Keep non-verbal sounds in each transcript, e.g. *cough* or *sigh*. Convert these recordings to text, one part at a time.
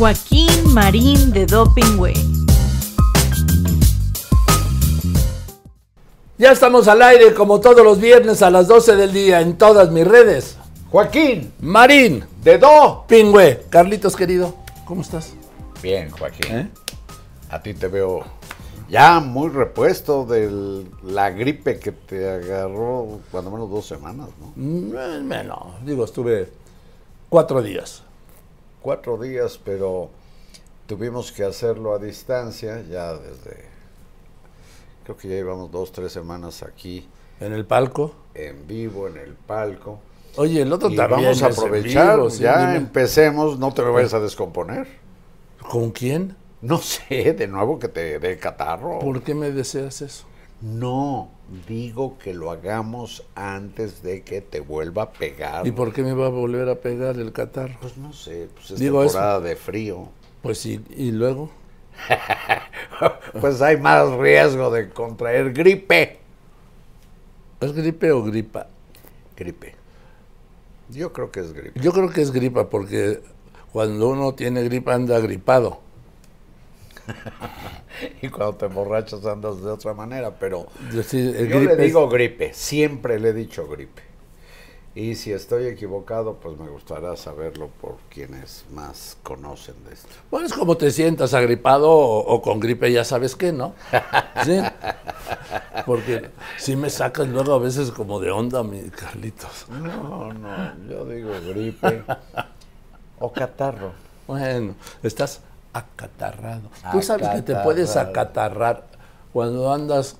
Joaquín Marín de Doping Way. Ya estamos al aire como todos los viernes a las 12 del día en todas mis redes. Joaquín, Marín, de Do. Pingüe. Carlitos querido, ¿cómo estás? Bien, Joaquín. ¿Eh? A ti te veo ya muy repuesto de la gripe que te agarró cuando menos dos semanas, ¿no? Mm, eh, Bueno, digo, estuve cuatro días. Cuatro días, pero tuvimos que hacerlo a distancia ya desde, creo que ya llevamos dos, tres semanas aquí En el palco. en vivo, en el palco. Oye, el otro Y también. vamos a aprovechar, vivo, sí, ya dime. empecemos, no te lo vayas a descomponer. ¿Con quién? No sé, de nuevo que te dé catarro. ¿Por qué me deseas eso? No, digo que lo hagamos antes de que te vuelva a pegar. ¿Y por qué me va a volver a pegar el catarro? Pues no sé, pues es Digo eso. temporada de frío. Pues sí, y luego. *laughs* Pues hay más riesgo de contraer gripe. ¿Es gripe o gripa? Gripe. Yo creo que es gripe. Yo creo que es gripa porque cuando uno tiene gripa anda gripado. *laughs* Y cuando te emborrachas andas de otra manera, pero Yo, sí, yo le es- digo gripe, siempre le he dicho gripe. Y si estoy equivocado, pues me gustaría saberlo por quienes más conocen de esto. Bueno, es como te sientas agripado o, o con gripe, ya sabes qué, ¿no? *laughs* Sí. Porque si me sacas luego a veces como de onda, mi Carlitos. No, no, yo digo gripe o catarro. Bueno, estás acatarrado. Tú sabes que te puedes acatarrar cuando andas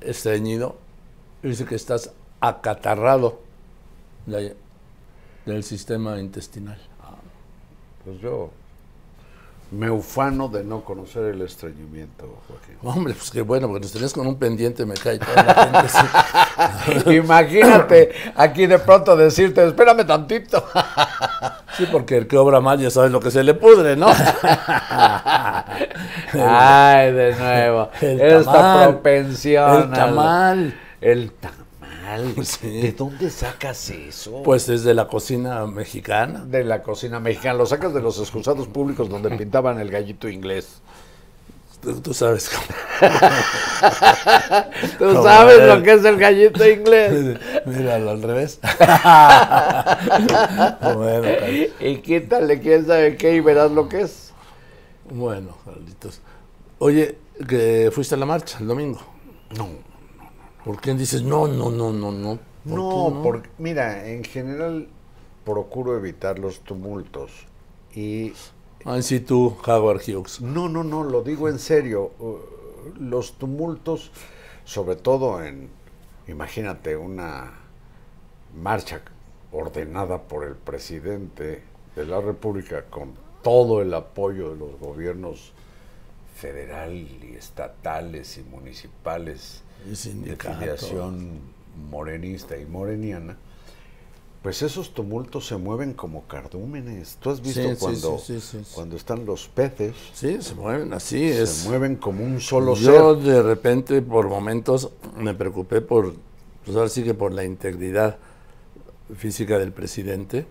estreñido. Dice que estás acatarrado de- del sistema intestinal. Pues yo me ufano de no conocer el estreñimiento, Joaquín. Hombre, pues qué bueno, porque nos tenés con un pendiente, me cae toda la gente. sí. *laughs* Imagínate aquí de pronto decirte, espérame tantito. *laughs* Sí, porque el que obra mal ya sabes lo que se le pudre, ¿no? *laughs* Ay, de nuevo. El Esta tamal. propensión. El al- tamal. El tamal. *laughs* Sí. ¿De dónde sacas eso? Pues es de la cocina mexicana. de la cocina mexicana. Lo sacas de los excusados públicos donde *laughs* pintaban el gallito inglés. Tú, tú sabes cómo. *laughs* ¿Tú sabes lo que es el gallito inglés? Míralo al revés. bueno, Carl- y quítale quién sabe qué y verás lo que es. bueno, Carlitos. Oye, que fuiste a la marcha el domingo. No, ¿Por qué dices no, no, no, no, no? ¿Por no, porque mira, en general procuro evitar los tumultos y Ay, sí, tú, Howard Hughes. no, no, no, lo digo en serio. uh, Los tumultos, sobre todo en, imagínate, una marcha ordenada por el presidente de la República con todo el apoyo de los gobiernos federal y estatales y municipales de filiación morenista y moreniana, pues esos tumultos se mueven como cardúmenes. ¿Tú has visto Sí, cuando, sí, sí, cuando están los peces? Sí, se mueven así. es. Se mueven como un solo Yo ser. de repente, por momentos, me preocupé por, pues ahora sí que por la integridad física del presidente,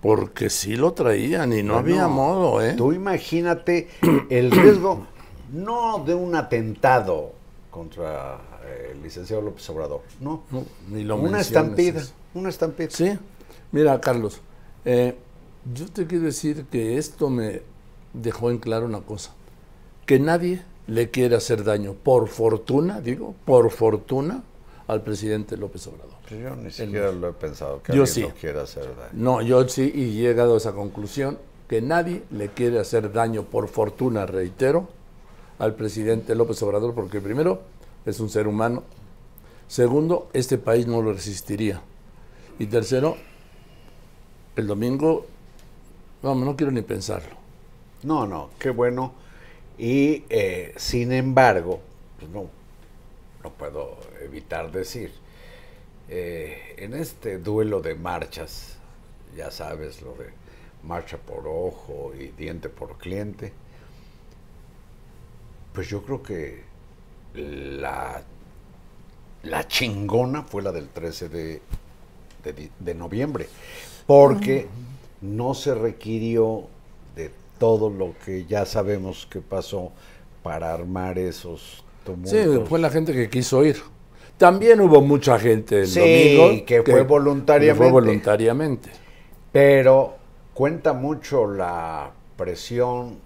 porque sí lo traían y no había modo, ¿eh? Tú imagínate el riesgo, *clears throat* no de un atentado contra el licenciado López Obrador, no. No, ni lo una estampida, eso. una estampida. Sí, mira, Carlos, eh, yo te quiero decir que esto me dejó en claro una cosa, que nadie le quiere hacer daño, por fortuna, digo, por fortuna, al presidente López Obrador. Pues Yo ni siquiera lo he pensado que Yo alguien sí. lo quiera hacer daño. No, yo sí y he llegado a esa conclusión que nadie le quiere hacer daño por fortuna, reitero, al presidente López Obrador, porque primero es un ser humano, segundo, este país no lo resistiría, y tercero, el domingo, vamos, no quiero ni pensarlo. No, no, qué bueno. Y eh, sin embargo, pues no, no puedo evitar decir, eh, en este duelo de marchas, ya sabes, lo de marcha por ojo y diente por cliente, pues yo creo que la, la chingona fue la del 13 de, de noviembre, porque no se requirió de todo lo que ya sabemos que pasó para armar esos tumultos. Sí, fue la gente que quiso ir. También hubo mucha gente el Sí, domingo que fue voluntariamente. que fue voluntariamente. Pero cuenta mucho la presión,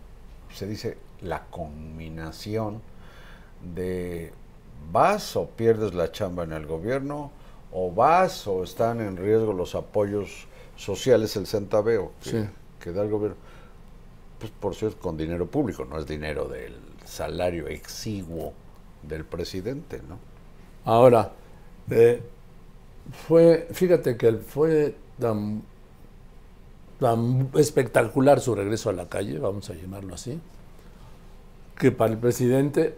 se dice la combinación de vas o pierdes la chamba en el gobierno, o vas o están en riesgo los apoyos sociales, el centaveo que, Sí. que da el gobierno. Pues por cierto, con dinero público, no es dinero del salario exiguo del presidente, ¿no? Ahora, eh, fue, fíjate que fue tan, tan espectacular su regreso a la calle, vamos a llamarlo así, que para el presidente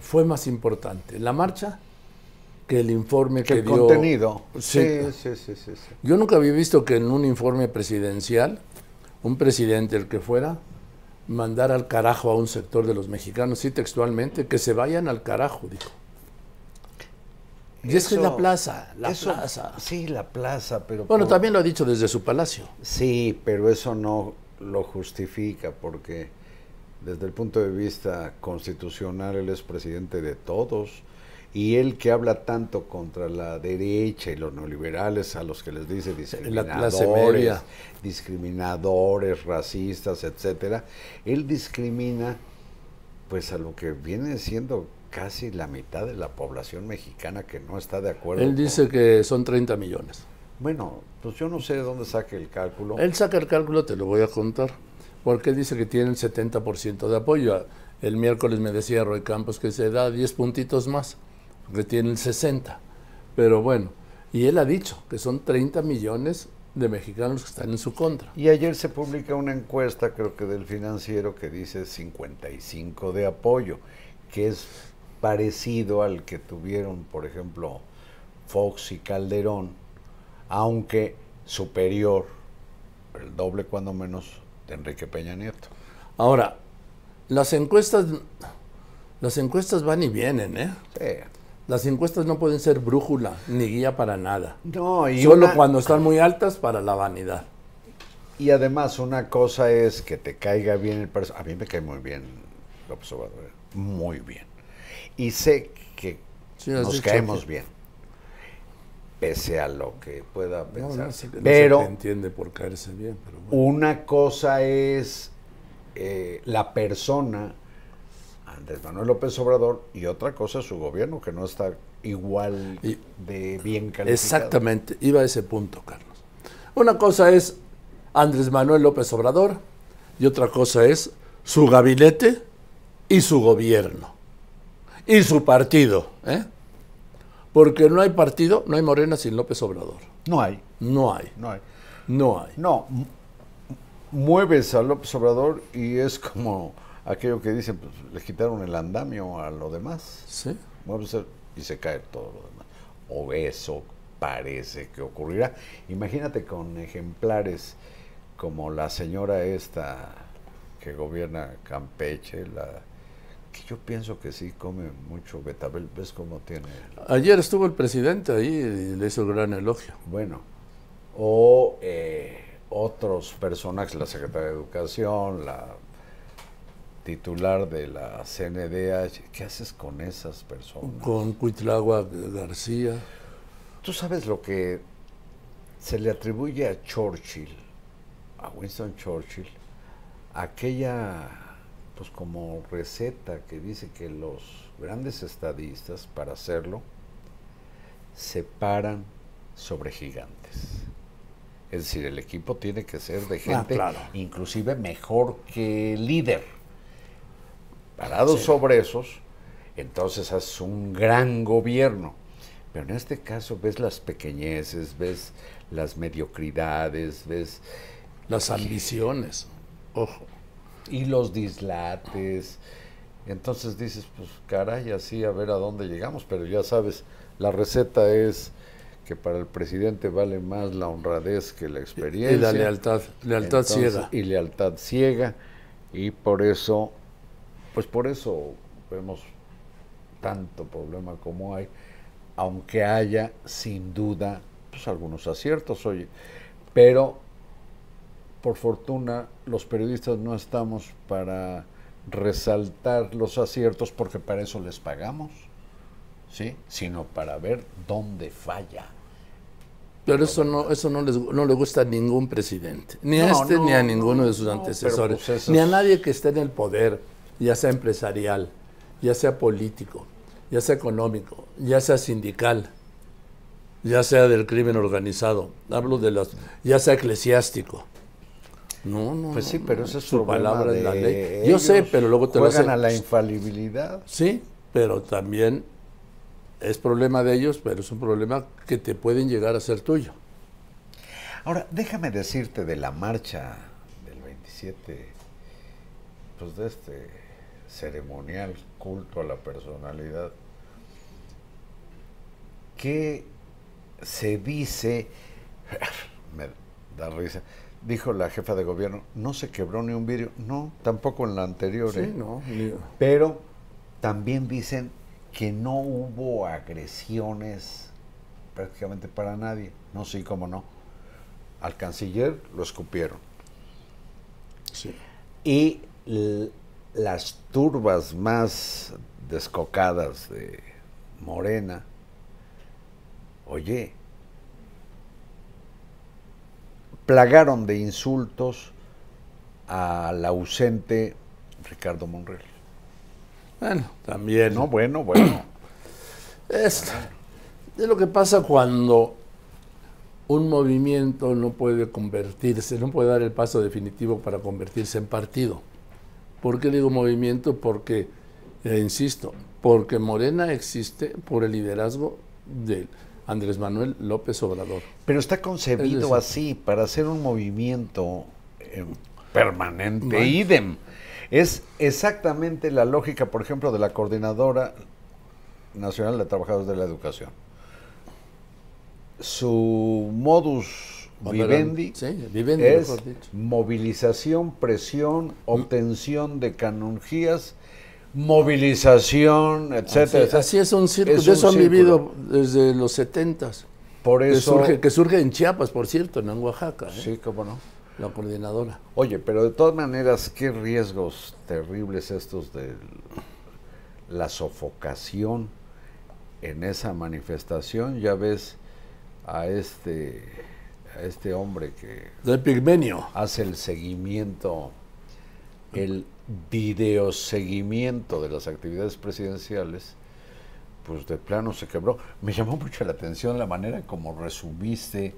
fue más importante la marcha que el informe Que que, el dio. contenido. Sí. Sí, sí, sí. Yo nunca había visto que en un informe presidencial, un presidente, el que fuera, mandar al carajo a un sector de los mexicanos, sí textualmente, que se vayan al carajo, dijo. Y es que es la Eso- plaza, la eso- plaza. Sí, la plaza, pero... Bueno, por- también lo ha dicho desde su palacio. Sí, pero eso no lo justifica porque desde el punto de vista constitucional él es presidente de todos y él que habla tanto contra la derecha y los neoliberales a los que les dice discriminadores, discriminadores, racistas, etcétera, él discrimina pues a lo que viene siendo casi la mitad de la población mexicana que no está de acuerdo. Él con- dice que son 30 millones. bueno, pues yo no sé de dónde saque el cálculo. Él saca el cálculo, te lo voy a contar, porque dice que tiene el 70% de apoyo. El miércoles me decía Roy Campos que se da 10 puntitos más, que tiene el 60. Pero bueno, y él ha dicho que son 30 millones de mexicanos que están en su contra. Y ayer se publica una encuesta, creo que del financiero, que dice 55 de apoyo, que es parecido al que tuvieron, por ejemplo, Fox y Calderón, aunque superior, el doble cuando menos, de Enrique Peña Nieto. Ahora, las encuestas, las encuestas van y vienen, ¿eh? Sí. Las encuestas no pueden ser brújula ni guía para nada. No, y, Solo una- cuando están muy altas para la vanidad. y además una cosa es que te caiga bien el personaje. A mí me cae muy bien López Obrador, muy bien. Y sé que Sí, nos caemos que- bien, pese a lo que pueda pensar. no no se Pero entiende por caerse bien, pero bueno. una cosa es eh, la persona, Andrés Manuel López Obrador, y otra cosa es su gobierno, que no está igual Y- de bien calificado. Exactamente, iba a ese punto, Carlos. Una cosa es Andrés Manuel López Obrador y otra cosa es su gabinete y su gobierno y su partido, ¿eh? Porque no hay partido, no hay Morena sin López Obrador. No hay, No hay, no hay. no hay. No, mu- mueves a López Obrador y es como aquello que dicen, pues le quitaron el andamio a lo demás. ¿Sí? Mueves y se cae todo lo demás. O eso parece que ocurrirá. Imagínate con ejemplares como la señora esta que gobierna Campeche, la que yo pienso que sí come mucho betabel, ves cómo tiene Ayer estuvo el presidente ahí y le hizo gran elogio. bueno, o eh, otros personajes, la secretaria de Educación, la titular de la CNDH, ¿qué haces con esas personas? Con Cuitlagua García. Tú sabes lo que se le atribuye a Churchill, a Winston Churchill, aquella, pues como receta que dice que los grandes estadistas, para hacerlo, se paran sobre gigantes. Es decir, el equipo tiene que ser de gente claro. inclusive mejor que líder. Parados sobre esos, entonces haces un gran gobierno. Pero en este caso ves las pequeñeces, ves las mediocridades, ves Las ambiciones. Ojo. Y los dislates. Entonces dices, pues caray, así a ver a dónde llegamos, pero ya sabes, la receta es que para el presidente vale más la honradez que la experiencia. Y la lealtad, lealtad Entonces, ciega. Y lealtad ciega. Y por eso, pues por eso vemos tanto problema como hay, aunque haya sin duda pues algunos aciertos, oye, pero por fortuna, los periodistas no estamos para resaltar los aciertos porque para eso les pagamos, ¿sí? Sino para ver dónde falla. Pero eso no, eso no, les, no le gusta a ningún presidente, ni a No, este no, ni a ninguno de sus antecesores, pues ni a nadie que esté en el poder, ya sea empresarial, ya sea político, ya sea económico, ya sea sindical, ya sea del crimen organizado, hablo de las, ya sea eclesiástico. No, no. Pues sí, pero eso es su palabra de la ley. Yo sé, pero luego te lo juegan a la infalibilidad. Sí, pero también es problema de ellos, pero es un problema que te pueden llegar a ser tuyo. Ahora, déjame decirte de la marcha del 27, pues de este ceremonial culto a la personalidad, que se dice, *laughs* me da risa, dijo la jefa de gobierno, no se quebró ni un vidrio, no, tampoco en la anterior, Sí, ¿eh? no, ni- pero también dicen que no hubo agresiones prácticamente para nadie, no sí, cómo no. Al canciller lo escupieron. sí. Y las turbas más descocadas de Morena, oye, plagaron de insultos al ausente Ricardo Monreal. Bueno, también. No, bueno, bueno. *clears throat* Es, es lo que pasa cuando un movimiento no puede convertirse, no puede dar el paso definitivo para convertirse en partido. ¿Por qué digo movimiento? Porque, eh, insisto, porque Morena existe por el liderazgo de Andrés Manuel López Obrador. Pero está concebido decir- así, para hacer un movimiento eh, permanente, Bueno. idem. Es exactamente la lógica, por ejemplo, de la Coordinadora Nacional de Trabajadores de la Educación. Su modus vivendi Sí, vivendi, es movilización, presión, obtención de canonjías, movilización, etcétera. Así, así es un círculo. Es de eso han vivido desde los setentas. Por Que eso, surge, que surge en Chiapas, por cierto, en Oaxaca, ¿eh? sí, cómo no. la coordinadora. Oye, pero de todas maneras, qué riesgos terribles estos de la sofocación en esa manifestación. Ya ves a este, a este hombre que Del pigmenio. hace el seguimiento, el videoseguimiento de las actividades presidenciales, pues de plano se quebró. Me llamó mucho la atención la manera como resumiste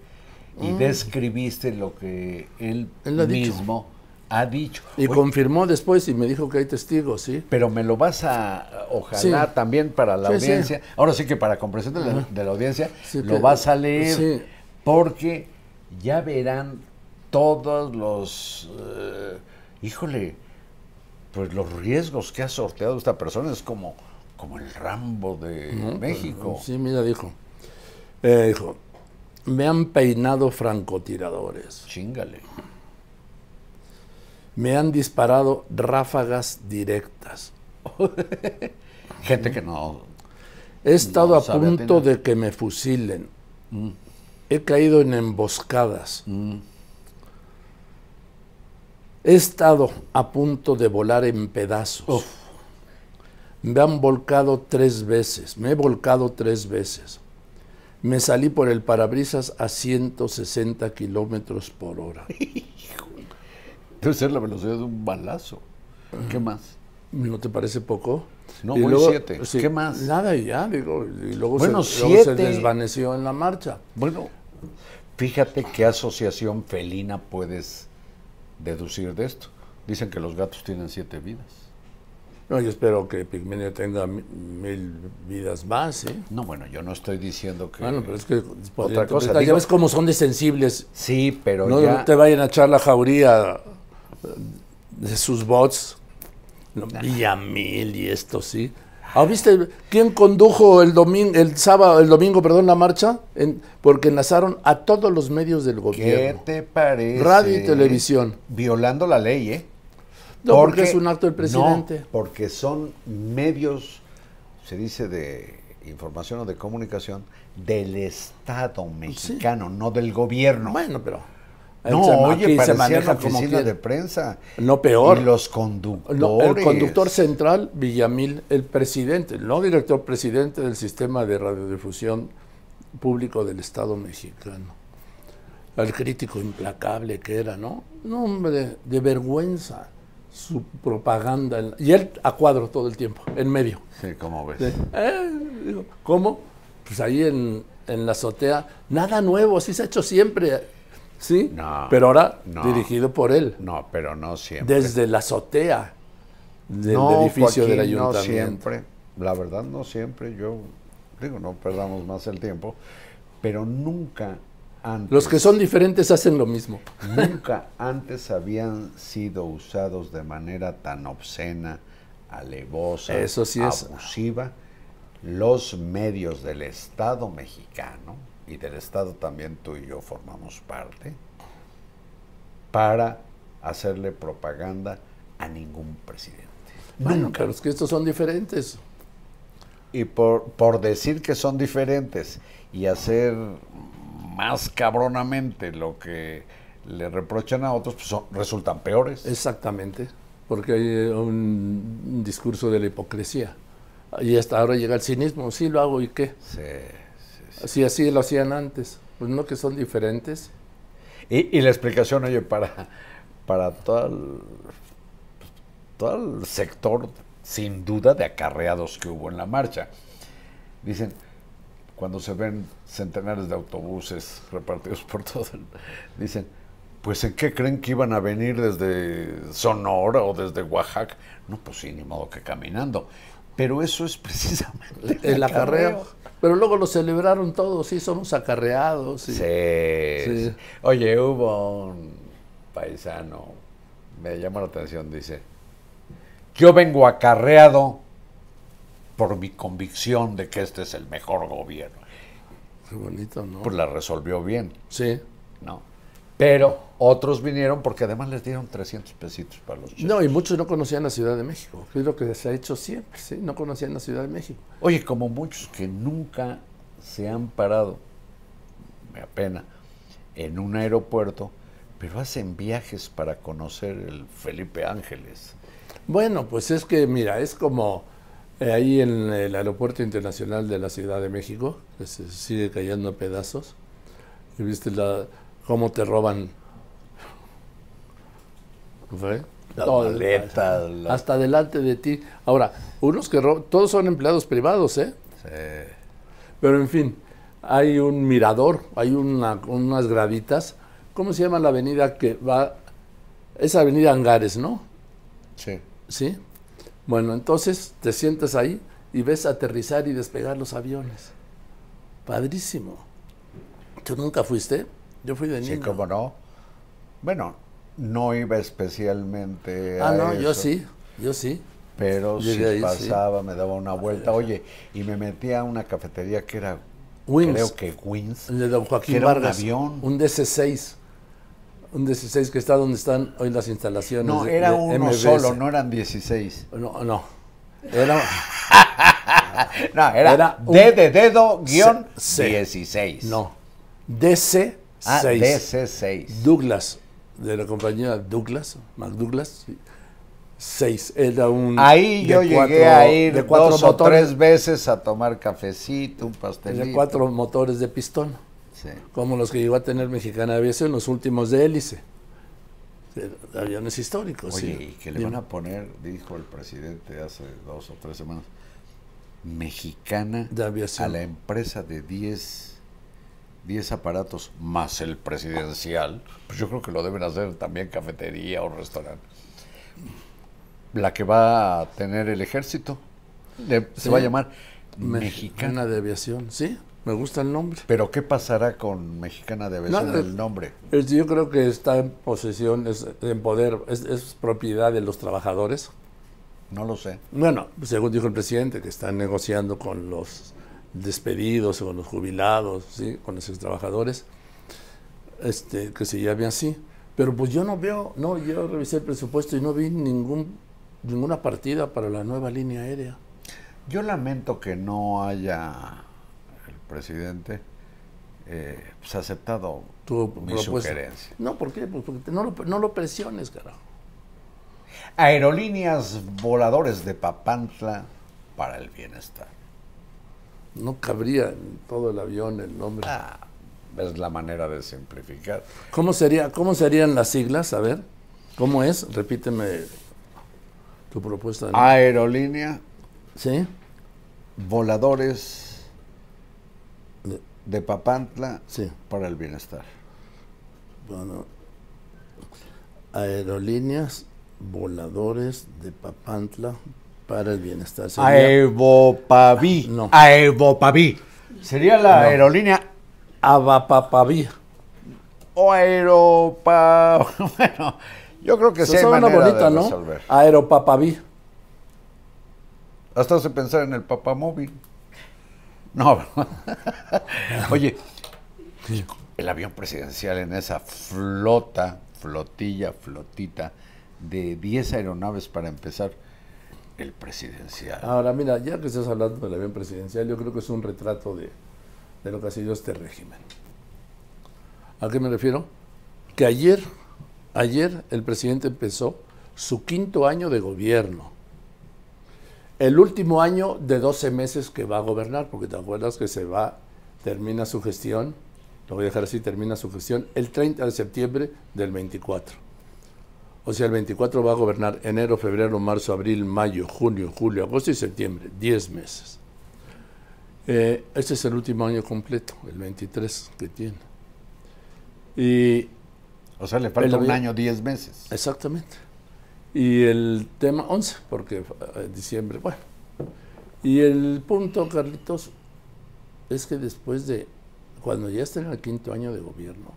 y describiste lo que él, Mm. Dicho. mismo ha dicho. Y Oye, confirmó después y me dijo que hay testigos, ¿sí? pero me lo vas a, ojalá Sí. también para la Sí, sí. audiencia, ahora sí que para comprensión de la, de la audiencia, lo que- vas a leer, porque ya verán todos los, eh, híjole, pues los riesgos que ha sorteado esta persona, es como, como el Rambo de México. Sí, mira, dijo. Eh, dijo, me han peinado francotiradores. Chingale. Me han disparado ráfagas directas. *laughs* Gente que no... He estado No a punto de que me fusilen. He caído en emboscadas. He estado a punto de volar en pedazos. Me han volcado tres veces. Me he volcado tres veces. Me salí por el parabrisas a 160 kilómetros por hora. *laughs* Debe ser la velocidad de un balazo. ¿Qué más? ¿No te parece poco? No, Y voy luego- siete. ¿Qué más? Nada, y ya, digo, y luego, Bueno, se, luego se siete. desvaneció en la marcha. Bueno, fíjate qué asociación felina puedes deducir de esto. Dicen que los gatos tienen siete vidas. No, yo espero que Pigmenio tenga mi- mil vidas más, ¿eh? No, bueno, yo no estoy diciendo que... Bueno, pero es que Otra cosa, interpretar. ya digo- ves cómo son de sensibles. Sí, pero No, ya... te vayan a echar la jauría de sus bots. Villamil y esto, sí. ¿Ah, viste quién condujo el domingo, el sábado, el domingo, perdón, la marcha? En- porque enlazaron a todos los medios del ¿Qué gobierno. te parece? Radio y televisión. Violando la ley, ¿eh? No, porque es un acto del presidente. No, porque son medios, se dice de información o de comunicación, del Estado mexicano, no del gobierno. Bueno, pero No, Se- oye, se maneja la como oficina de prensa. No, peor. Y los conductores. No, el conductor central, Villamil, el presidente, no director presidente del sistema de radiodifusión público del Estado mexicano. El crítico implacable que era, ¿no? No, hombre, de vergüenza su propaganda. en- y él a cuadro todo el tiempo, en medio. Sí, ¿cómo ves? Sí. Eh, digo, ¿Cómo? Pues ahí en, en la azotea, nada nuevo, así se ha hecho siempre. ¿Sí? No, Pero ahora no. dirigido por él, No, pero no siempre. desde la azotea del no, edificio del ayuntamiento. No siempre, la verdad no siempre, yo digo, no perdamos más el tiempo, pero nunca antes, Los que son diferentes hacen lo mismo. nunca *laughs* antes habían sido usados de manera tan obscena, alevosa, Eso sí es. abusiva, los medios del Estado mexicano, y del Estado también tú y yo formamos parte, para hacerle propaganda a ningún presidente. Bueno, pero es que estos son diferentes. Y por, por decir que son diferentes y hacer más cabronamente lo que le reprochan a otros, pues son- resultan peores. Exactamente. Porque hay eh, un, un discurso de la hipocresía. Y hasta ahora llega el cinismo. Sí, lo hago y qué. Sí, sí. Así, lo hacían antes. Pues no que son diferentes. Y, y la explicación, oye, para, para todo el, todo el sector, sin duda, de acarreados que hubo en la marcha. Dicen, cuando se ven centenares de autobuses repartidos por todo el... Dicen, pues ¿en qué creen que iban a venir desde Sonora o desde Oaxaca? No, pues sí, ni modo que caminando. Pero eso es precisamente El acarreo. Pero luego lo celebraron todos. Sí, somos acarreados. y- Sí. Oye, hubo un paisano, me llama la atención, dice, yo vengo acarreado por mi convicción de que este es el mejor gobierno. Qué bonito, ¿no? Pues la resolvió bien, Sí. ¿no? Pero otros vinieron porque además les dieron 300 pesitos para los chicos. No, y muchos no conocían la Ciudad de México. que Es lo que se ha hecho siempre, ¿sí? No conocían la Ciudad de México. Oye, como muchos que nunca se han parado, me apena, en un aeropuerto, pero hacen viajes para conocer el Felipe Ángeles. Bueno, pues es que, mira, es como eh, ahí en el Aeropuerto Internacional de la Ciudad de México, que se sigue cayendo a pedazos. Y viste la, cómo te roban. Las Todo, maletas, Hasta delante de ti. Ahora, unos que roban, todos son empleados privados, ¿eh? Sí. Pero en fin, hay un mirador, hay una- unas graditas. ¿Cómo se llama la avenida que va? Es Avenida Angares, ¿no? Sí. ¿Sí? Bueno, entonces te sientas ahí y ves aterrizar y despegar los aviones. Padrísimo. ¿Tú nunca fuiste? Yo fui de niño. Sí, cómo no. Bueno, no iba especialmente ah, no, yo sí, yo sí. Pero si ahí, pasaba, me daba una vuelta. Oye, y me metía a una cafetería que era, Wins, creo que Wins. De Don Joaquín que era Un avión. Un DC-6. Un 16 que está donde están hoy las instalaciones. No, era de, era uno MBS. solo, no eran 16. No, no. Era. *laughs* *laughs* no, era, era D de dedo guion 16. No. DC Ah, ADC6. Douglas, de la compañía Douglas, McDouglas. 6. Era un. Ahí yo llegué a ir de cuatro dos motores, o tres veces a tomar cafecito, un pastelito. De cuatro motores de pistón. Sí. Como los que llegó a tener Mexicana Aviación, los últimos de hélice. Aviones históricos. Oye, y que le van a poner, dijo el presidente hace dos o tres semanas, mexicana de aviación. a la empresa de 10 10 aparatos más el presidencial, pues yo creo que lo deben hacer también cafetería o restaurante. La que va a tener el ejército, se va a llamar Mexicana mexicana. de Aviación, sí, me gusta el nombre. Pero ¿qué pasará con mexicana de aviación el nombre? Es- Yo creo que está en posesión, es, en poder, es, es propiedad de los trabajadores. No lo sé. Bueno, según dijo el presidente, que están negociando con los despedidos, con los jubilados, ¿sí? con los extrabajadores, este, que se llame así. Pero pues yo no veo, no, yo revisé el presupuesto y no vi ningún, ninguna partida para la nueva línea aérea. Yo lamento que no haya el presidente eh, pues, aceptado Tu mi propuesta. sugerencia. No, ¿por qué? Pues porque no lo, no lo presiones, carajo. Aerolíneas voladores de Papantla para el bienestar. No cabría en todo el avión el nombre. Ah, es la manera de simplificar. ¿Cómo, sería, ¿Cómo serían las siglas? A ver, ¿cómo es? Repíteme tu propuesta. de. Aerolínea ¿Sí? voladores De- de Papantla Sí. para el bienestar. Bueno, aerolíneas voladores de Papantla para el bienestar. Sería- Aevopaví. No. Aevopaví. Sería la No. aerolínea Avapapaví. o aeropa. *laughs* Bueno, yo creo que sí hay manera bonita, de ¿no? Aeropapaví. Hasta hace pensar en el papamóvil. No. *laughs* Oye, el avión presidencial en esa flota, flotilla, flotita de 10 aeronaves para empezar, el presidencial. Ahora, mira, ya que estás hablando del avión presidencial, yo creo que es un retrato de, de lo que ha sido este régimen. ¿A qué me refiero? Que ayer, ayer el presidente empezó su quinto año de gobierno. El último año de 12 meses que va a gobernar, porque te acuerdas que se va, termina su gestión, lo voy a dejar así, termina su gestión el 30 de septiembre del 24. O sea, el 24 va a gobernar enero, febrero, marzo, abril, mayo, junio, julio, agosto y septiembre, 10 meses. Eh, este es el último año completo, el 23 que tiene. Y O sea, le falta el un año, 10 meses. Exactamente. Y el tema 11, porque eh, diciembre, bueno. Y el punto, Carlitos, es que después de, cuando ya está en el quinto año de gobierno,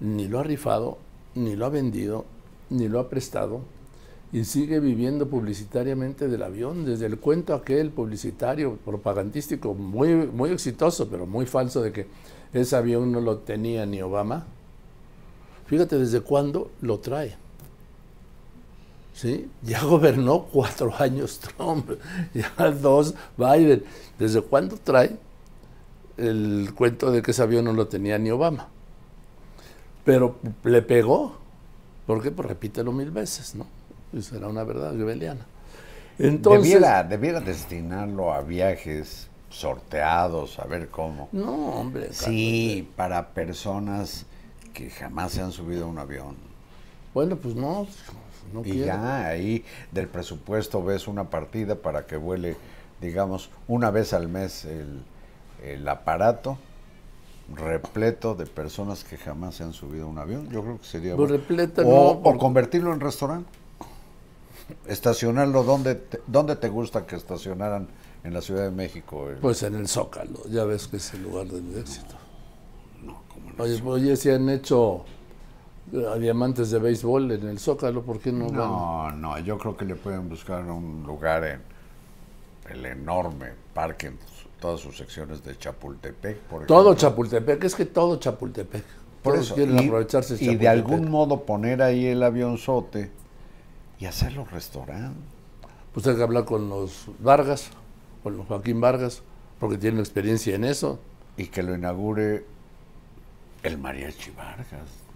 ni lo ha rifado, ni lo ha vendido, ni lo ha prestado, y sigue viviendo publicitariamente del avión, desde el cuento aquel publicitario, propagandístico, muy, muy exitoso, pero muy falso, de que ese avión no lo tenía ni Obama. Fíjate desde cuándo lo trae. ¿Sí? Ya *laughs* gobernó cuatro años Trump, *laughs* ya dos Biden. ¿Desde cuándo trae el cuento de que ese avión no lo tenía ni Obama? Pero le pegó. ¿Por qué? Pues repítelo mil veces, ¿no? Y será una verdad rebeliana. Entonces, debiera, debiera destinarlo a viajes sorteados, a ver cómo. no, hombre. Sí, para personas que jamás se han subido a un avión. Bueno, pues no, no Y quiero. ya ahí del presupuesto ves una partida para que vuele, digamos, una vez al mes el, el aparato repleto de personas que jamás se han subido a un avión. Yo creo que sería Pues bueno. repleto, o, no, o porque- convertirlo en restaurante. Estacionarlo donde te, donde te gusta que estacionaran en la Ciudad de México. Pues en el Zócalo, ya ves que es el lugar del éxito. no, como no. Oye, oye, si han hecho eh, diamantes de béisbol en el Zócalo, ¿por qué no, van? No, no, yo creo que le pueden buscar un lugar en el enorme parque, todas sus secciones de Chapultepec, por Todo. Chapultepec, es que todo Chapultepec. Por Todos eso, quieren y, aprovecharse y de algún modo poner ahí el avionzote y hacerlo restaurante. Pues hay que hablar con los Vargas, con los Joaquín Vargas, porque tienen experiencia en eso. Y que lo inaugure el Mariachi Vargas.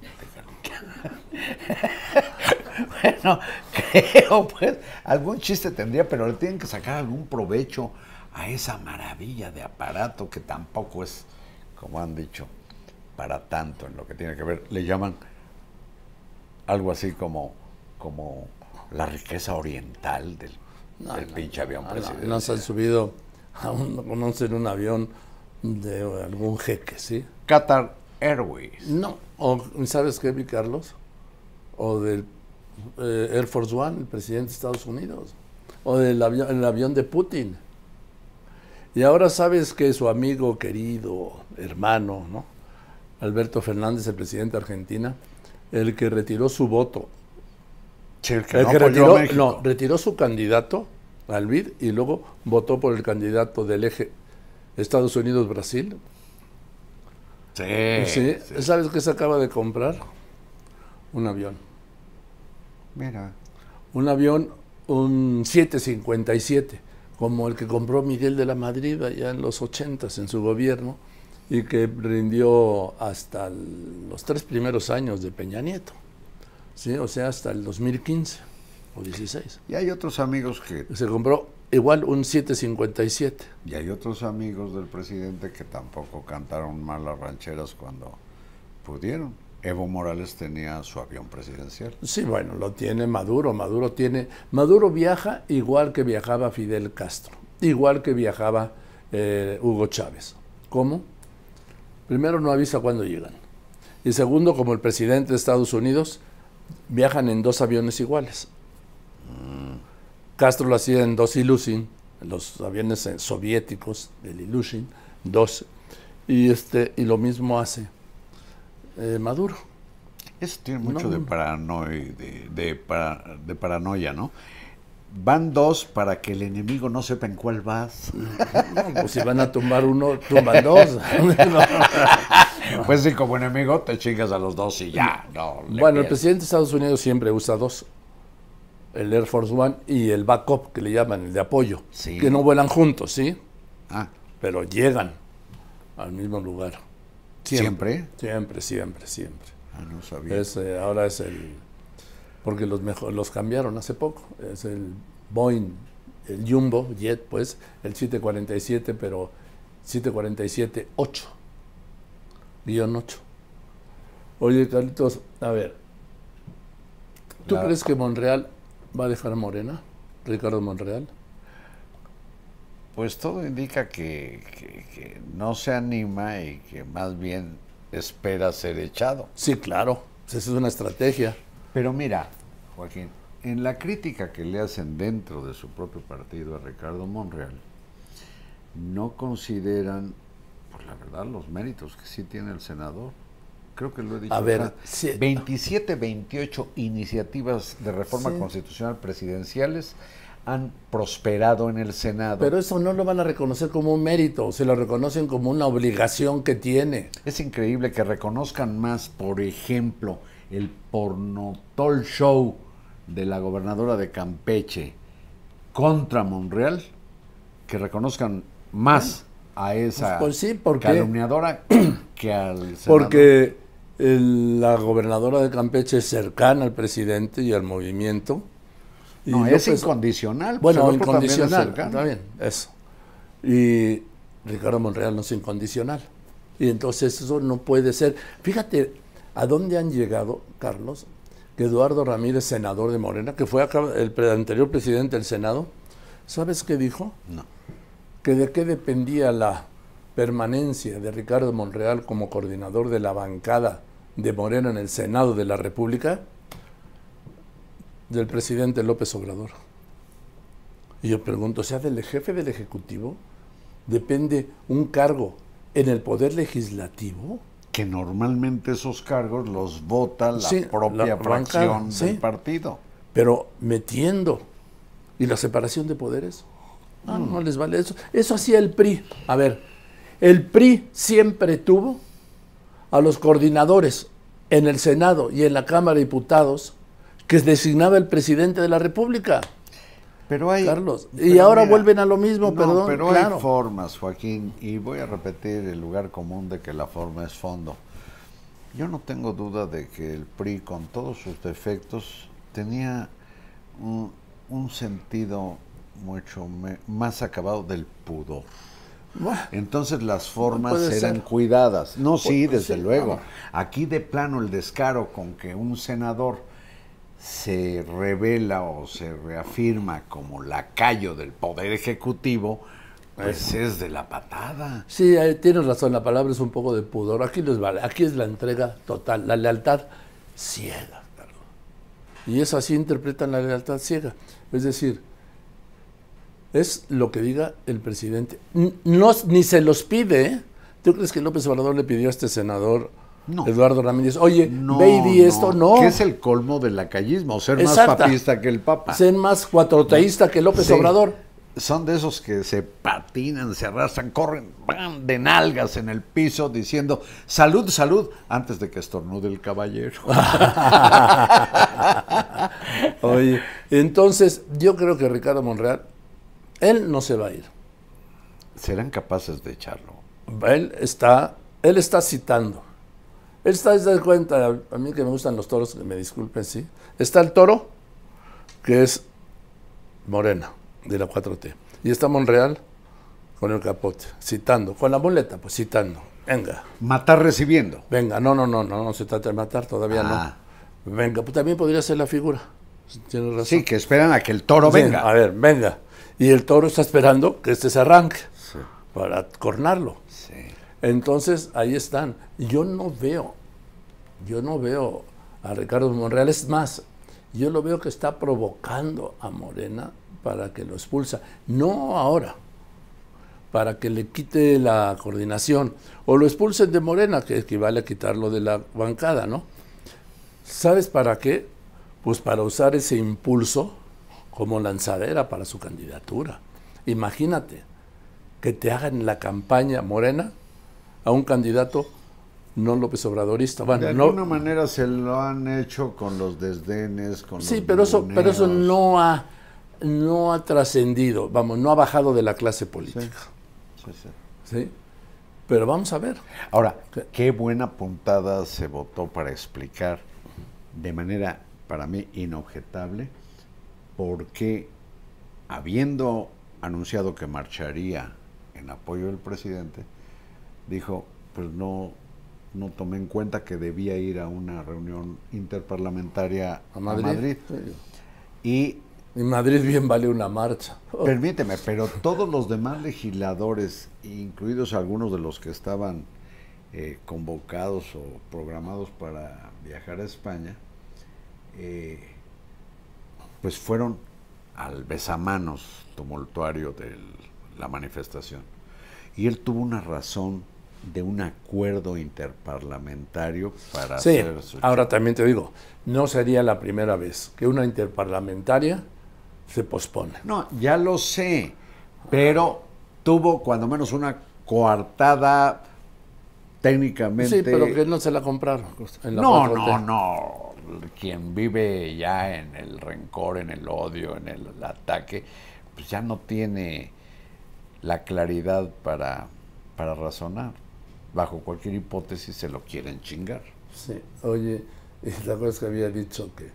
*laughs* bueno, *laughs* creo pues, algún chiste tendría, pero le tienen que sacar algún provecho a esa maravilla de aparato que tampoco es, como han dicho, para tanto en lo que tiene que ver. Le llaman algo así como, como la riqueza oriental del, del pinche avión no, presidencial. no se han subido a un, conocen un avión de algún jeque, ¿sí? Qatar Airways. No, o ¿sabes qué, vi Carlos? O del eh, Air Force One, el presidente de Estados Unidos, o del avión, el avión de Putin. Y ahora sabes que su amigo querido, hermano, ¿no? Alberto Fernández, el presidente de Argentina, el que retiró su voto, Sí, el que el no que retiró, no, retiró su candidato al BID y luego votó por el candidato del eje Estados Unidos-Brasil. Sí, Sí, sí. ¿Sabes qué se acaba de comprar? Un avión. Mira. Un avión, un 757, como el que compró Miguel de la Madrid allá en los 80 en su gobierno, y que rindió hasta el- los tres primeros años de Peña Nieto, ¿sí? o sea, hasta el 2015 o 16. Y hay otros amigos que Se compró igual un 757. y hay otros amigos del presidente que tampoco cantaron mal las rancheras cuando pudieron. Evo Morales tenía su avión presidencial. Sí, bueno, lo tiene Maduro. Maduro tiene. Maduro viaja igual que viajaba Fidel Castro, igual que viajaba eh, Hugo Chávez. ¿Cómo? Primero, no avisa cuándo llegan. Y segundo, como el presidente de Estados Unidos, viajan en dos aviones iguales. Castro lo hacía en dos Ilyushin, en los aviones eh, soviéticos del Ilyushin, dos. Y, este, y lo mismo hace eh, Maduro. Eso tiene mucho No. de, paranoia, de, de para- de paranoia, ¿no? Van dos para que el enemigo no sepa en cuál vas. No, pues si van a tumbar uno, tumban dos. *laughs* Pues sí, como enemigo te chingas a los dos y ya. No, bueno, el presidente de Estados Unidos siempre usa dos. El Air Force One y el backup, que le llaman, el de apoyo. Sí. Que no vuelan juntos, ¿sí? Ah, Pero llegan al mismo lugar. ¿Siempre? Siempre, siempre, siempre. ah, no sabía. Es, eh, ahora es el... Porque los, mejor, los cambiaron hace poco. Es el Boeing, el Jumbo Jet, pues, el 747, pero 747-8. Guión 8. Oye, Carlitos, a ver. ¿Tú La- crees que Monreal va a dejar a Morena? Ricardo Monreal. Pues todo indica que, que- que no se anima y que más bien espera ser echado. Sí, claro. Esa es una estrategia. Pero mira, Joaquín, en la crítica que le hacen dentro de su propio partido a Ricardo Monreal, no consideran, por la verdad, los méritos que sí tiene el senador. Creo que lo he dicho. A ver, sí. 27, 28 iniciativas de reforma Sí. constitucional presidenciales han prosperado en el Senado. Pero eso no lo van a reconocer como un mérito, se lo reconocen como una obligación que tiene. Es increíble que reconozcan más, por ejemplo, el pornotol show de la gobernadora de Campeche contra Monreal, que reconozcan más a esa Pues sí, ¿por qué? calumniadora *clears throat* que al senador. Porque el- la gobernadora de Campeche es cercana al presidente y al movimiento. Y no, es López- incondicional. Bueno, pues es incondicional. Está bien, eso. Y Ricardo Monreal no es incondicional. Y entonces eso no puede ser. Fíjate a dónde han llegado, Carlos, que Eduardo Ramírez, senador de Morena, que fue acá el anterior presidente del Senado, ¿sabes qué dijo? No. que de qué dependía la permanencia de Ricardo Monreal como coordinador de la bancada de Morena en el Senado de la República del presidente López Obrador. Y yo pregunto, o sea, del jefe del Ejecutivo depende un cargo en el Poder Legislativo. Que normalmente esos cargos los vota la Sí, propia la fracción bancada, sí. del partido. pero metiendo. ¿Y la separación de poderes? Ah, no les vale eso. Eso hacía el PRI. A ver, el PRI siempre tuvo a los coordinadores en el Senado y en la Cámara de Diputados que designaba el presidente de la República, Pero hay, Carlos. Y pero ahora mira, vuelven a lo mismo, no, perdón. Pero claro. hay formas, Joaquín, y voy a repetir el lugar común de que la forma es fondo. Yo no tengo duda de que el PRI, con todos sus defectos, tenía un, un sentido mucho me- más acabado del pudor. Entonces las formas eran ser. cuidadas. No, sí, Pues, desde sí, luego. Aquí de plano el descaro con que un senador se revela o se reafirma como lacayo del poder ejecutivo, pues es de la patada. Sí, tienes razón, la palabra es un poco de pudor. Aquí les vale, aquí es la entrega total, la lealtad ciega, Carlos. Y eso así interpretan la lealtad ciega. Es decir, es lo que diga el presidente. No, ni se los pide. ¿eh? ¿Tú crees que López Obrador le pidió a este senador No. Eduardo Ramírez, oye, No, ve y di esto? No. Que es el colmo del lacayismo, ser más papista que el papa. Ser más cuatroteísta que López Sí. Obrador. Son de esos que se patinan, se arrastran, corren van de nalgas en el piso diciendo salud, salud, antes de que estornude el caballero. *laughs* Oye, entonces yo creo que Ricardo Monreal, él no se va a ir. Serán capaces de echarlo. él está, él está citando. Él está, de cuenta, a mí que me gustan los toros, me disculpen, sí. Está el toro, que es Morena, de la 4T. Y está Monreal con el capote, citando. Con la muleta, pues citando. Venga. Matar recibiendo. Venga, no, no, no, no, no se trata de matar, todavía Ah. no. Venga, pues también podría ser la figura. Tienes razón. Sí, que esperan a que el toro Sí, venga. A ver, venga. Y el toro está esperando que este se arranque Sí, para cornarlo. Entonces, ahí están. Yo no veo, yo no veo a Ricardo Monreal. Es más, yo lo veo que está provocando a Morena para que lo expulsa. No ahora, para que le quite la coordinación. O lo expulsen de Morena, que equivale a quitarlo de la bancada, ¿no? ¿Sabes para qué? Pues para usar ese impulso como lanzadera para su candidatura. Imagínate que te hagan la campaña morena a un candidato no López Obradorista. Bueno, de no, alguna manera se lo han hecho con los desdenes, con sí, los pero eso, pero eso no ha, no ha trascendido, vamos, no ha bajado de la clase política. Sí, sí. ¿sí? Pero vamos a ver. Ahora, ¿Qué? qué buena puntada se votó para explicar de manera, para mí, inobjetable, por qué, habiendo anunciado que marcharía en apoyo del presidente, dijo, pues no, no tomé en cuenta que debía ir a una reunión interparlamentaria A Madrid. Sí. Y En Madrid bien vale una marcha. *laughs* Permíteme, pero todos los demás legisladores, incluidos algunos de los que estaban eh, convocados o programados para viajar a España, eh, pues fueron al besamanos tumultuario de la manifestación. Y él tuvo una razón de un acuerdo interparlamentario para Sí, hacer su ahora también te digo, no sería la primera vez que una interparlamentaria se pospone. No, ya lo sé, pero tuvo cuando menos una coartada técnicamente. Sí, pero que no se la compraron. en la no, 4T. no, no. Quien vive ya en el rencor, en el odio, en el ataque, pues ya no tiene la claridad para, para razonar. Bajo cualquier hipótesis se lo quieren chingar. Sí, oye, y ¿te acuerdas que había dicho que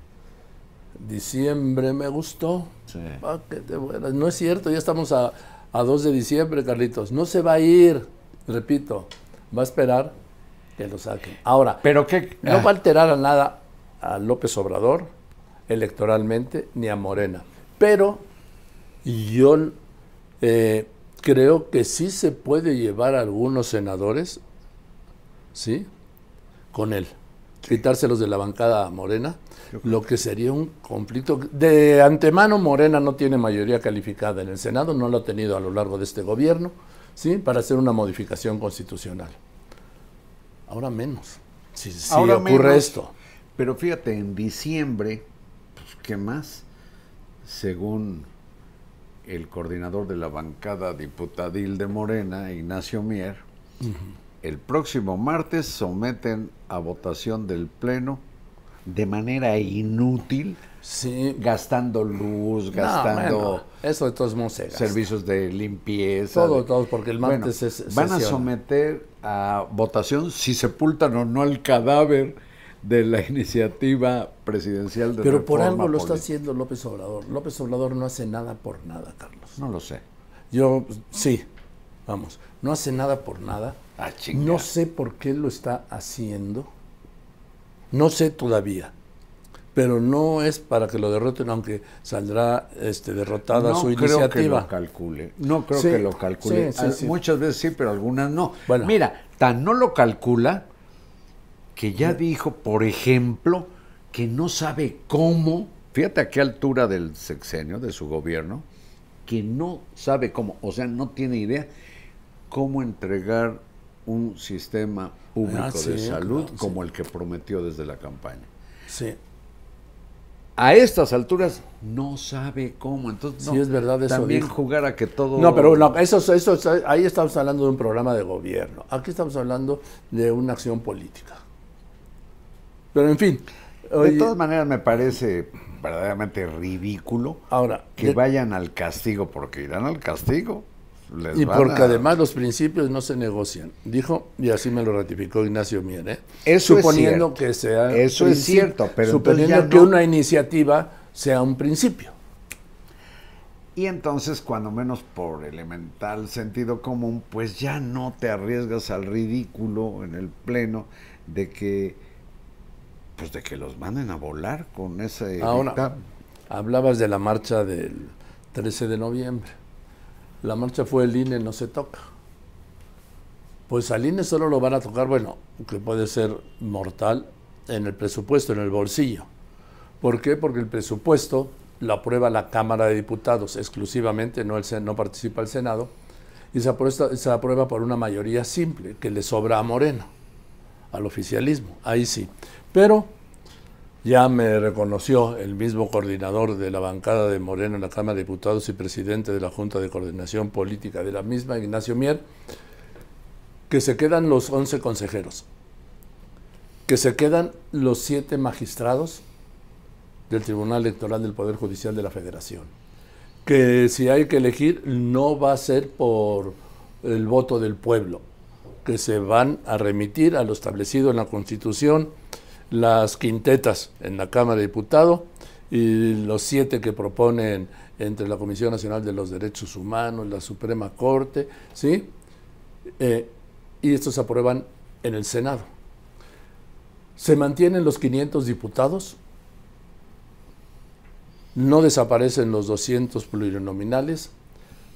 diciembre me gustó? Sí. Ah, que te mueras. No es cierto, ya estamos a, a 2 de diciembre, Carlitos. No se va a ir, repito, va a esperar que lo saquen. Ahora, Pero qué. no va a alterar a nada a López Obrador electoralmente ni a Morena. Pero yo eh, creo que sí se puede llevar a algunos senadores, ¿sí? Con él. Quitárselos de la bancada Morena, lo que sería un conflicto. De antemano, Morena no tiene mayoría calificada en el Senado, no lo ha tenido a lo largo de este gobierno, ¿sí? Para hacer una modificación constitucional. Ahora menos. Si, si Ahora ocurre menos. esto. Pero fíjate, en diciembre, pues, ¿qué más? Según el coordinador de la bancada diputadil de Morena, Ignacio Mier, el próximo martes someten a votación del Pleno de manera inútil, Sí, gastando luz, No, gastando bueno, eso de todos modos se gasta. servicios de limpieza. Todo, de- todo, porque el Bueno, martes es Van a someter a votación si sepultan o no el cadáver de la *laughs* iniciativa presidencial de Pero por algo lo está haciendo López Obrador. López Obrador no hace nada por nada, Carlos. No lo sé. Yo, sí, vamos, no hace nada por nada. Ah. No sé por qué lo está haciendo. No sé todavía. Pero no es para que lo derroten, aunque saldrá este, derrotada no su creo que iniciativa. lo calcule. No creo Sí, que lo calcule. sí, sí. Muchas veces sí, pero algunas no. Bueno. Mira, tan no lo calcula que ya dijo, por ejemplo, que no sabe cómo, fíjate a qué altura del sexenio, de su gobierno, que no sabe cómo, o sea, no tiene idea cómo entregar un sistema público Ah, sí, de salud claro, como el que prometió desde la campaña. Sí, A estas alturas no sabe cómo, entonces Sí, es verdad, eso también dijo. jugar a que todo No, pero no, eso, eso, ahí estamos hablando de un programa de gobierno. Aquí estamos hablando de una acción política. Pero en fin. De todas maneras me parece verdaderamente ridículo ahora, que de- vayan al castigo, porque irán al castigo. Les Y van porque a- además los principios no se negocian. Dijo, y así me lo ratificó Ignacio Mier, ¿eh? Eso es suponiendo cierto. que sea. Eso es cierto, pero suponiendo que una iniciativa sea un principio. Y entonces, cuando menos por elemental sentido común, pues ya no te arriesgas al ridículo en el pleno de que, pues de que los manden a volar con ese Ahora, dictamen. hablabas de la marcha del 13 de noviembre. La marcha fue el INE no se toca. Pues al INE solo lo van a tocar, bueno, que puede ser mortal en el presupuesto, en el bolsillo. ¿Por qué? Porque el presupuesto lo aprueba la Cámara de Diputados exclusivamente, no, el, participa el Senado, y se aprueba, se aprueba por una mayoría simple, que le sobra a Moreno, al oficialismo, ahí sí. Pero ya me reconoció el mismo coordinador de la bancada de Moreno en la Cámara de Diputados y presidente de la Junta de Coordinación Política de la misma, Ignacio Mier, que se quedan los 11 consejeros, que se quedan los siete magistrados del Tribunal Electoral del Poder Judicial de la Federación, que si hay que elegir no va a ser por el voto del pueblo, que se van a remitir a lo establecido en la Constitución, las quintetas en la Cámara de Diputados y los siete que proponen entre la Comisión Nacional de los Derechos Humanos, la Suprema Corte, ¿sí? Eh, y estos se aprueban en el Senado. Se mantienen los 500 diputados, no desaparecen los 200 plurinominales,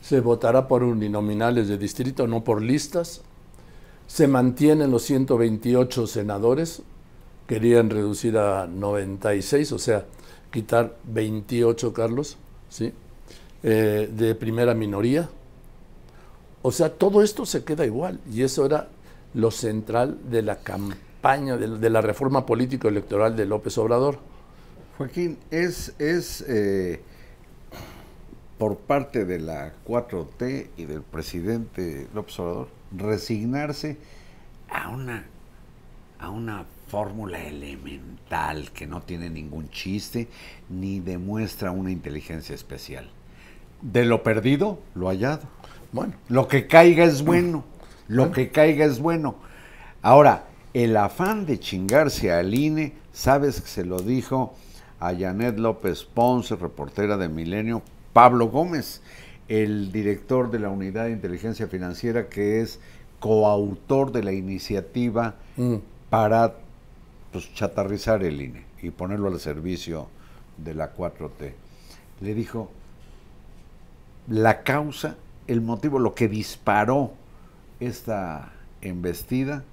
se votará por uninominales de distrito, no por listas, se mantienen los 128 senadores, querían reducir a 96, o sea, quitar 28, Carlos, ¿sí? Eh, de primera minoría. O sea, todo esto se queda igual, y eso era lo central de la campaña, de, la reforma político-electoral de López Obrador. Joaquín, es, es eh, por parte de la 4T y del presidente López Obrador resignarse a una, a una fórmula elemental que no tiene ningún chiste ni demuestra una inteligencia especial. De lo perdido, lo hallado. Bueno, Lo que caiga es bueno. Lo que caiga es bueno. Ahora, el afán de chingarse al INE, sabes que se lo dijo a Janet López Ponce, reportera de Milenio, Pablo Gómez, el director de la Unidad de Inteligencia Financiera, que es coautor de la iniciativa mm, para pues, chatarrizar el INE y ponerlo al servicio de la 4T. Le dijo, la causa, el motivo, lo que disparó esta embestida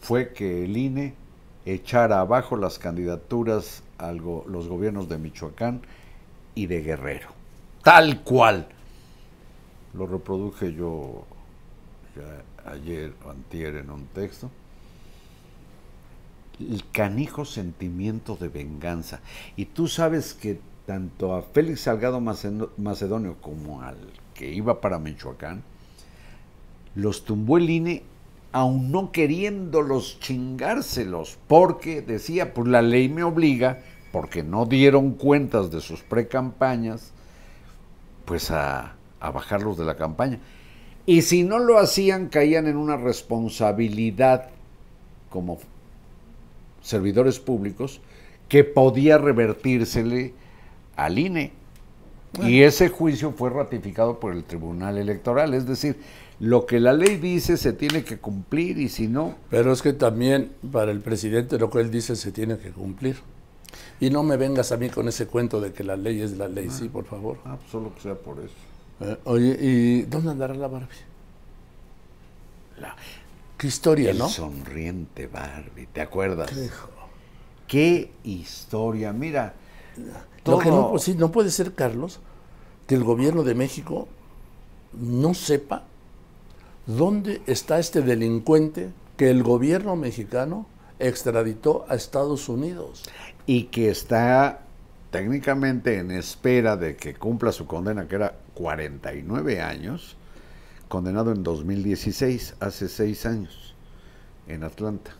fue que el INE echara abajo las candidaturas a los gobiernos de Michoacán y de Guerrero. Tal cual. Lo reproduje yo ayer o antier en un texto. El canijo sentimiento de venganza. Y tú sabes que tanto a Félix Salgado Macedo- Macedonio como al que iba para Michoacán, los tumbó el INE aun no queriéndolos chingárselos, porque decía, pues la ley me obliga, porque no dieron cuentas de sus precampañas, pues a bajarlos de la campaña. Y si no lo hacían, caían en una responsabilidad como servidores públicos que podía revertírsele al INE. Y ese juicio fue ratificado por el Tribunal Electoral. Es decir, lo que la ley dice se tiene que cumplir y si no, pero es que también para el presidente lo que él dice se tiene que cumplir. Y no me vengas a mí con ese cuento de que la ley es la ley, sí, por favor. ah, pues solo que sea por eso. Eh, oye, ¿y dónde andará la Barbie? La- Qué historia, el ¿no? sonriente Barbie, ¿te acuerdas? Qué historia, mira. Lo que no, sí, no puede ser, Carlos, que el gobierno de México no sepa dónde está este delincuente que el gobierno mexicano extraditó a Estados Unidos. y que está técnicamente en espera de que cumpla su condena, que era 49 años, condenado en 2016, hace seis años, en Atlanta.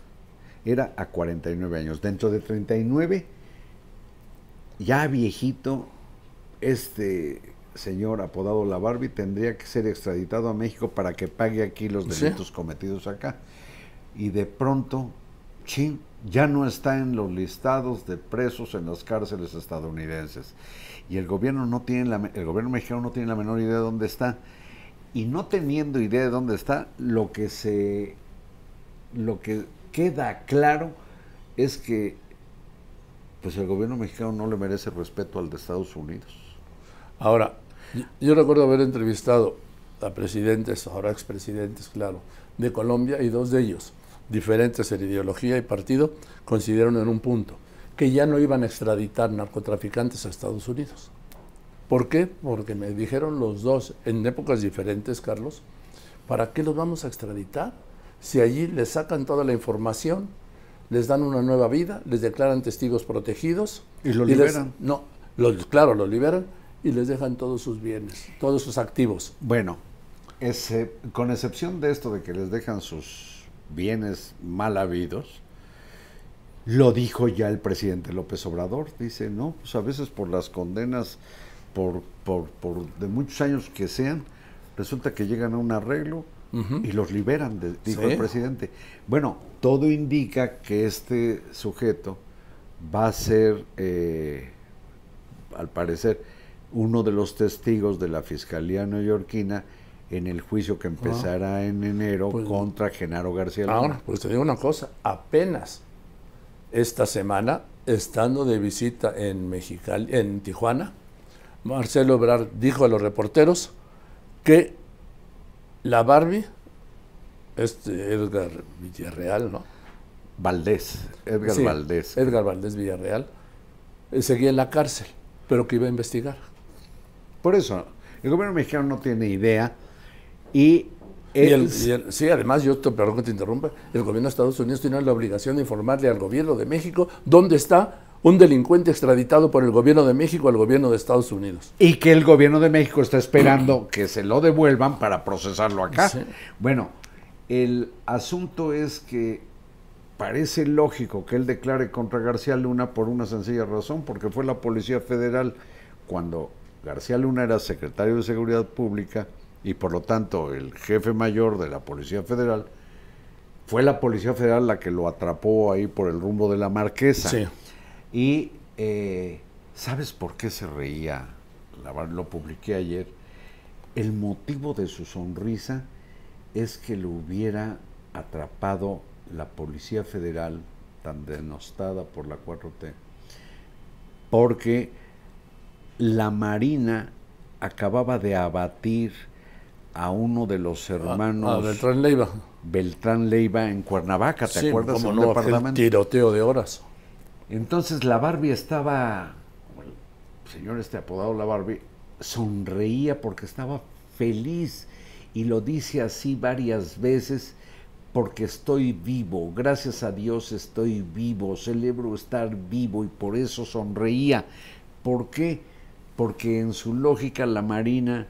Era a 49 años. Dentro de 39, ya viejito, este señor apodado La Barbie tendría que ser extraditado a México para que pague aquí los Sí. delitos cometidos acá. Y de pronto, chin, ya no está en los listados de presos en las cárceles estadounidenses. Y el gobierno no tiene la, el gobierno mexicano no tiene la menor idea de dónde está. Y no teniendo idea de dónde está, lo que se lo que queda claro es que pues el gobierno mexicano no le merece respeto al de Estados Unidos. Ahora, yo, yo recuerdo haber entrevistado a presidentes, ahora expresidentes, claro, de Colombia y dos de ellos, diferentes en ideología y partido, coincidieron en un punto, que ya no iban a extraditar narcotraficantes a Estados Unidos. ¿Por qué? Porque me dijeron los dos, en épocas diferentes, Carlos, ¿para qué los vamos a extraditar? Si allí les sacan toda la información, les dan una nueva vida, les declaran testigos protegidos. Y lo les- liberan. no, los- claro, los liberan y les dejan todos sus bienes, todos sus activos. Bueno, ese- con excepción de esto de que les dejan sus bienes mal habidos, lo dijo ya el presidente López Obrador. Dice, no, pues a veces por las condenas, por, por, por de muchos años que sean, resulta que llegan a un arreglo y los liberan, de- dijo Sí. el presidente. Bueno, todo indica que este sujeto va a ser, eh, al parecer, uno de los testigos de la Fiscalía neoyorquina en el juicio que empezará en enero Pues- contra Genaro García Luna. Ahora, pues te digo una cosa, apenas esta semana, estando de visita en Mexicali, en Tijuana, Marcelo Ebrard dijo a los reporteros que la Barbie, este Edgar Villarreal, ¿no? Valdés, Edgar Sí, Valdés. Edgar Valdés Villarreal, eh, seguía en la cárcel, pero que iba a investigar. Por eso, el gobierno mexicano no tiene idea y, Y el- es- y el- sí, además, yo te perdón que te interrumpa, el gobierno de Estados Unidos tiene la obligación de informarle al gobierno de México dónde está un delincuente extraditado por el gobierno de México al gobierno de Estados Unidos. y que el gobierno de México está esperando que se lo devuelvan para procesarlo acá. Sí. Bueno, el asunto es que parece lógico que él declare contra García Luna por una sencilla razón, porque fue la Policía Federal cuando García Luna era secretario de Seguridad Pública y por lo tanto el jefe mayor de la Policía Federal, fue la Policía Federal la que lo atrapó ahí por el rumbo de la Marquesa. Sí. Y eh, ¿sabes por qué se reía? Lo publiqué ayer. El motivo de su sonrisa es que lo hubiera atrapado la Policía Federal tan denostada por la 4T. Porque la Marina acababa de abatir a uno de los hermanos Ah, Beltrán Leiva. Beltrán Leiva en Cuernavaca, ¿te Sí, acuerdas? cómo En no, departamento. tiroteo de horas. Entonces la Barbie estaba, el señor este apodado la Barbie, sonreía porque estaba feliz y lo dice así varias veces porque estoy vivo, gracias a Dios estoy vivo, celebro estar vivo y por eso sonreía. ¿Por qué? Porque en su lógica la Marina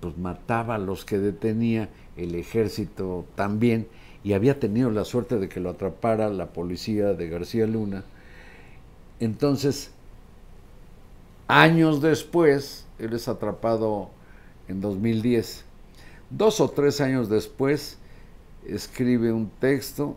pues mataba a los que detenía, el ejército también, y había tenido la suerte de que lo atrapara la policía de García Luna. Entonces, años después, él es atrapado en 2010. Dos o tres años después, escribe un texto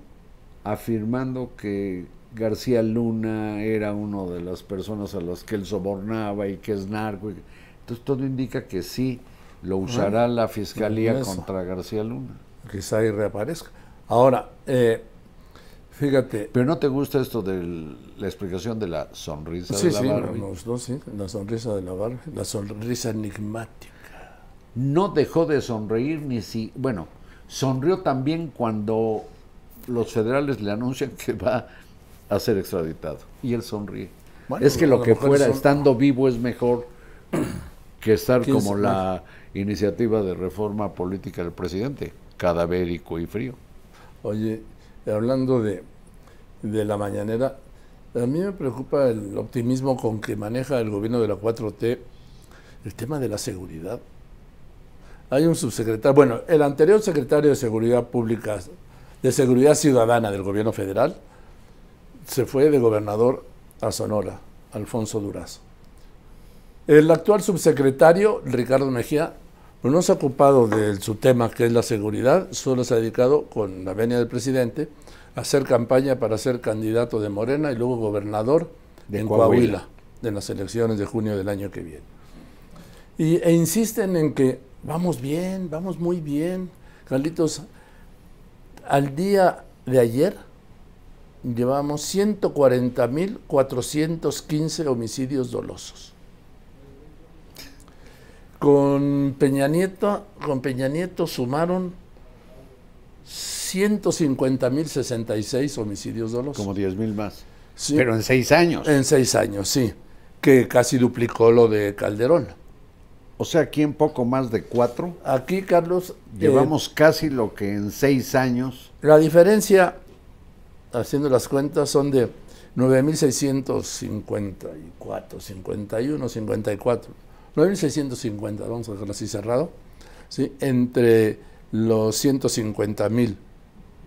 afirmando que García Luna era una de las personas a las que él sobornaba y que es narco. Entonces todo indica que sí lo usará la fiscalía contra García Luna. Quizá ahí reaparezca. Ahora, eh, fíjate. Pero ¿no te gusta esto de la explicación de la sonrisa Sí, de la sí, Barbie? gustó, sí. La sonrisa de la Barbie, la sonrisa enigmática. no dejó de sonreír ni si, bueno, sonrió también cuando los federales le anuncian que va a ser extraditado y él sonríe. Bueno, es que lo que fuera son- estando vivo es mejor *clears throat* que estar ¿Quién como la iniciativa de reforma política del presidente, cadavérico y frío. Oye, hablando de, de la mañanera, a mí me preocupa el optimismo con que maneja el gobierno de la 4T el tema de la seguridad. Hay un subsecretario, bueno, el anterior secretario de Seguridad Pública, de Seguridad Ciudadana del gobierno federal, se fue de gobernador a Sonora, Alfonso Durazo. El actual subsecretario, Ricardo Mejía, pues no se ha ocupado de su tema, que es la seguridad, solo se ha dedicado, con la venia del presidente, a hacer campaña para ser candidato de Morena y luego gobernador De en Coahuila. Coahuila, en las elecciones de junio del año que viene. Y, e insisten en que vamos bien, vamos muy bien. Carlitos, al día de ayer llevamos 140.415 homicidios dolosos. Con Peña Nieto, con Peña Nieto sumaron 150.066 homicidios dolosos. Como 10 mil más. Sí. Pero en seis años. En seis años, sí, que casi duplicó lo de Calderón. O sea, aquí en poco más de cuatro, Aquí, Carlos, eh, llevamos casi lo que en seis años. la diferencia, haciendo las cuentas, son de 9.654, 51, 54, 9.650, vamos a dejarlo así cerrado, ¿sí? entre los 150.000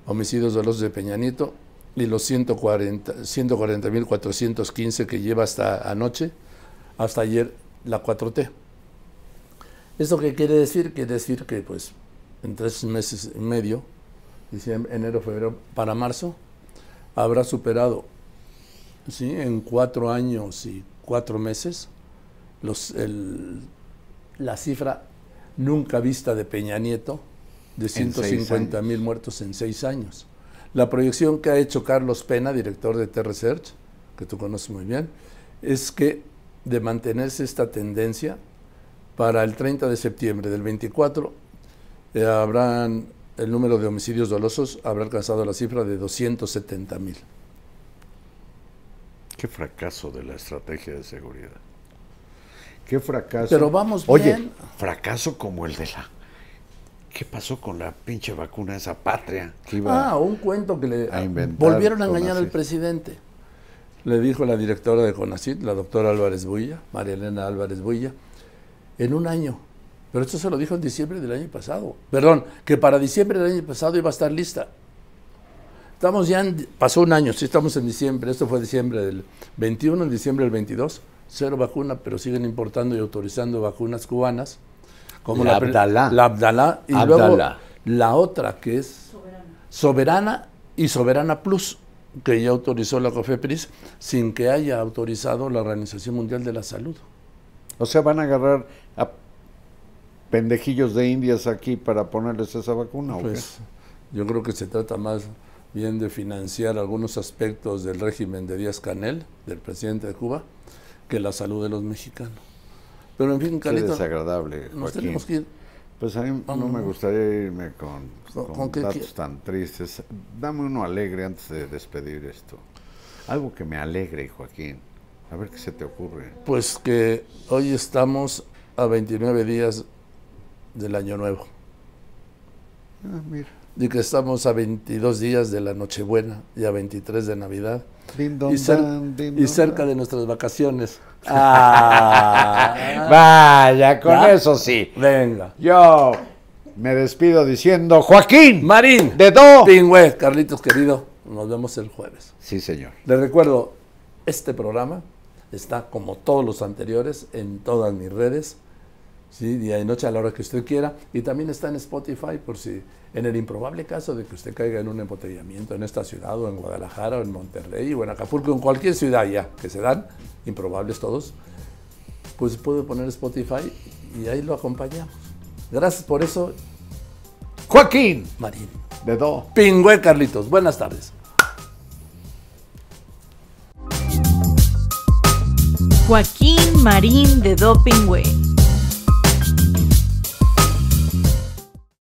homicidios dolosos de Peña Nieto y los 140 140.415 que lleva hasta anoche, hasta ayer la 4T. ¿Esto qué quiere decir? Quiere decir que pues en tres meses y medio, diciembre, enero, febrero, para marzo, habrá superado ¿sí? en cuatro años y cuatro meses los, el- la cifra nunca vista de Peña Nieto de seis 150 mil muertos en seis años. La proyección que ha hecho Carlos Pena, director de T-Research, que tú conoces muy bien, es que de mantenerse esta tendencia, para el 30 de septiembre del 24 eh, habrán el número de homicidios dolosos habrá alcanzado la cifra de 270 mil. Qué fracaso de la estrategia de seguridad. Qué fracaso. Pero vamos Oye, bien. fracaso como el de la. ¿Qué pasó con la pinche vacuna esa patria que iba Ah, un cuento que le a volvieron a engañar al presidente. Le dijo la directora de CONACIT, la doctora Álvarez Builla, María Elena Álvarez Builla, en un año. Pero esto se lo dijo en diciembre del año pasado. Perdón, que para diciembre del año pasado iba a estar lista. Estamos ya en, pasó un año, sí estamos en diciembre, esto fue diciembre del 21, en diciembre del 22, cero vacuna, pero siguen importando y autorizando vacunas cubanas. Como La pri- Abdalá. La Abdalá. Y Abdalá. luego la otra que es Soberana y Soberana Plus, que ya autorizó la COFEPRIS sin que haya autorizado la Organización Mundial de la Salud. O sea, van a agarrar a pendejillos de indias aquí para ponerles esa vacuna. ¿o qué? Pues yo creo que se trata más bien de financiar algunos aspectos del régimen de Díaz Canel, del presidente de Cuba, que la salud de los mexicanos. Pero en fin, Qué Carlito, desagradable. nos Joaquín. tenemos que ir. Pues a mí no me gustaría irme con, ¿Con- con qué datos quie- tan tristes. Dame uno alegre antes de despedir esto. Algo que me alegre, Joaquín. A ver qué se te ocurre. Pues que hoy estamos a 29 días del Año Nuevo. Ah, mira. Y que estamos a 22 días de la Nochebuena y a 23 de Navidad. Don, Y, cer- dan, din, y don, cerca de nuestras vacaciones. *laughs* Ah, vaya, con ¿Ya? eso sí. Venga. Yo me despido diciendo, Joaquín, Marín. de do. Pingüe, Carlitos querido. Nos vemos el jueves. Sí, señor. Les recuerdo, este programa está como todos los anteriores en todas mis redes, ¿sí? día y noche a la hora que usted quiera, y también está en Spotify por si en el improbable caso de que usted caiga en un embotellamiento en esta ciudad o en Guadalajara o en Monterrey o en Acapulco, en cualquier ciudad ya que se dan, improbables todos, pues puede poner Spotify y ahí lo acompañamos. Gracias por eso, Joaquín, Marín. de do. Pingüe Carlitos, buenas tardes. Joaquín Marín de Dopingway.